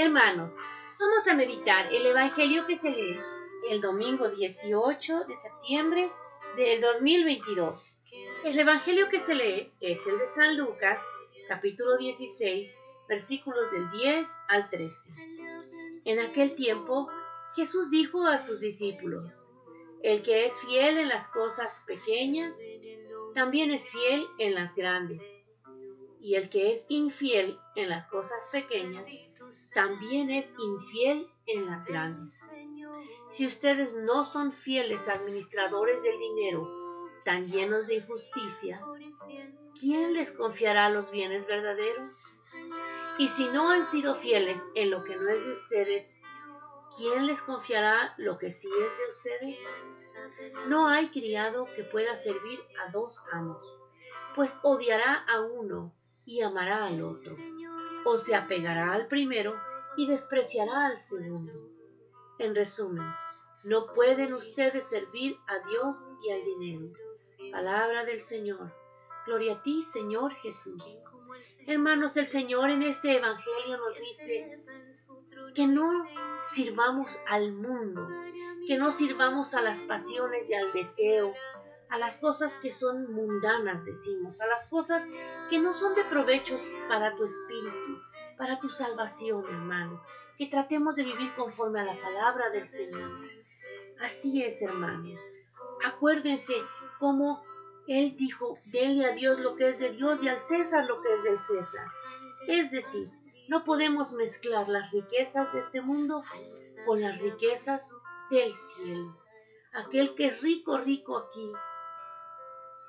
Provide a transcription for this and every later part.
Hermanos, vamos a meditar el Evangelio que se lee el domingo 18 de septiembre del 2022. El Evangelio que se lee es el de San Lucas, capítulo 16, versículos del 10 al 13. En aquel tiempo, Jesús dijo a sus discípulos, El que es fiel en las cosas pequeñas, también es fiel en las grandes. Y el que es infiel en las cosas pequeñas, también es infiel en las grandes. Si ustedes no son fieles administradores del dinero, tan llenos de injusticias, ¿quién les confiará los bienes verdaderos? Y si no han sido fieles en lo que no es de ustedes, ¿quién les confiará lo que sí es de ustedes? No hay criado que pueda servir a dos amos, pues odiará a uno y amará al otro, o se apegará al primero y despreciará al segundo. En resumen, no pueden ustedes servir a Dios y al dinero. Palabra del Señor. Gloria a ti, Señor Jesús. Hermanos, el Señor en este Evangelio nos dice que no sirvamos al mundo, que no sirvamos a las pasiones y al deseo, a las cosas que son mundanas, decimos, a las cosas que no son de provechos para tu espíritu, para tu salvación, hermano, que tratemos de vivir conforme a la palabra del Señor. Así es, hermanos. Acuérdense cómo Él dijo, denle a Dios lo que es de Dios y al César lo que es del César. Es decir, no podemos mezclar las riquezas de este mundo con las riquezas del cielo. Aquel que es rico, rico aquí,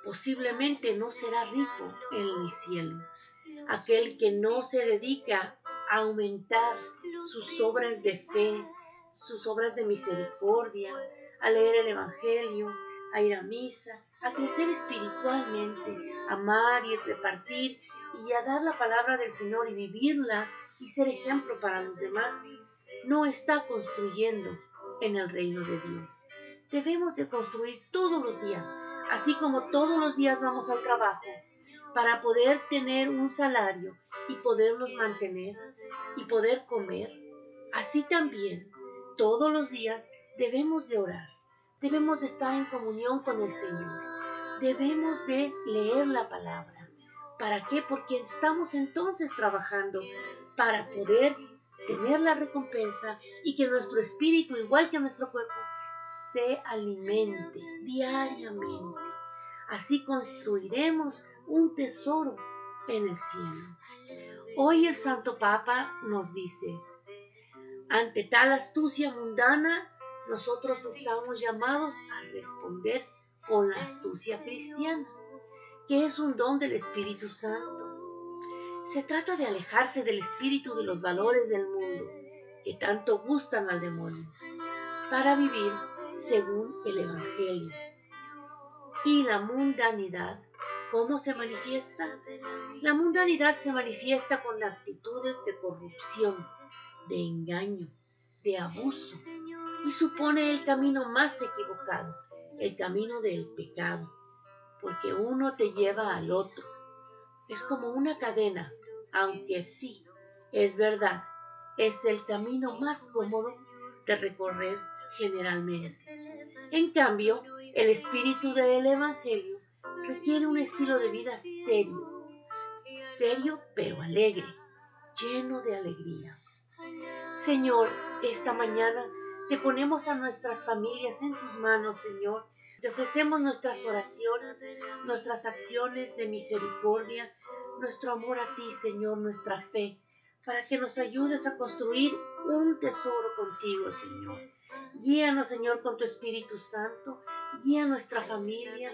posiblemente no será rico en el cielo. Aquel que no se dedica a aumentar sus obras de fe, sus obras de misericordia, a leer el Evangelio, a ir a misa, a crecer espiritualmente, a amar y repartir y a dar la palabra del Señor y vivirla y ser ejemplo para los demás, no está construyendo en el reino de Dios. Debemos de construir todos los días, así como todos los días vamos al trabajo, para poder tener un salario y podernos mantener y poder comer. Así también, todos los días debemos de orar, debemos de estar en comunión con el Señor, debemos de leer la palabra. ¿Para qué? Porque estamos entonces trabajando para poder tener la recompensa y que nuestro espíritu, igual que nuestro cuerpo, se alimente diariamente. Así construiremos un tesoro en el cielo. Hoy el Santo Papa nos dice, ante tal astucia mundana, nosotros estamos llamados a responder con la astucia cristiana, que es un don del Espíritu Santo. Se trata de alejarse del espíritu de los valores del mundo, que tanto gustan al demonio, para vivir según el Evangelio. Y la mundanidad ¿Cómo se manifiesta? La mundanidad se manifiesta con actitudes de corrupción, de engaño, de abuso, y supone el camino más equivocado, el camino del pecado, porque uno te lleva al otro. Es como una cadena, aunque sí, es verdad, es el camino más cómodo de recorrer generalmente. En cambio, el espíritu del Evangelio requiere un estilo de vida serio, serio pero alegre, lleno de alegría. Señor, esta mañana te ponemos a nuestras familias en tus manos, Señor. Te ofrecemos nuestras oraciones, nuestras acciones de misericordia, nuestro amor a ti, Señor, nuestra fe, para que nos ayudes a construir un tesoro contigo, Señor. Guíanos, Señor, con tu Espíritu Santo guía nuestra familia,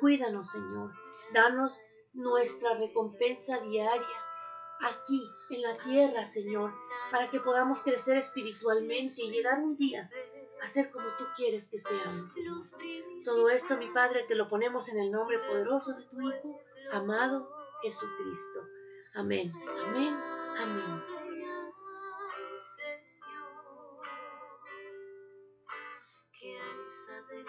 cuídanos, Señor. Danos nuestra recompensa diaria aquí en la tierra, Señor, para que podamos crecer espiritualmente y llegar un día a ser como tú quieres que seamos. Todo esto, mi Padre, te lo ponemos en el nombre poderoso de tu Hijo, amado Jesucristo. Amén, amén, Amén. Señor, que de